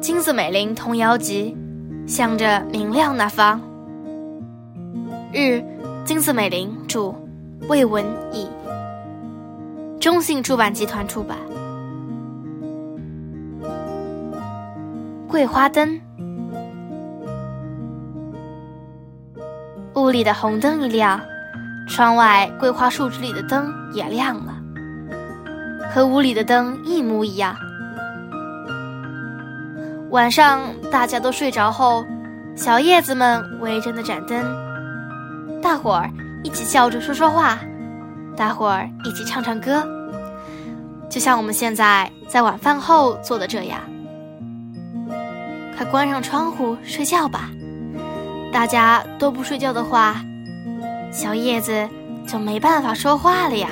金子美玲童谣集，向着明亮那方。日，金子美玲著，魏文乙，中信出版集团出版。桂花灯，屋里的红灯一亮，窗外桂花树枝里的灯也亮了，和屋里的灯一模一样。晚上大家都睡着后，小叶子们围着那盏灯，大伙儿一起笑着说说话，大伙儿一起唱唱歌，就像我们现在在晚饭后做的这样。快关上窗户睡觉吧，大家都不睡觉的话，小叶子就没办法说话了呀。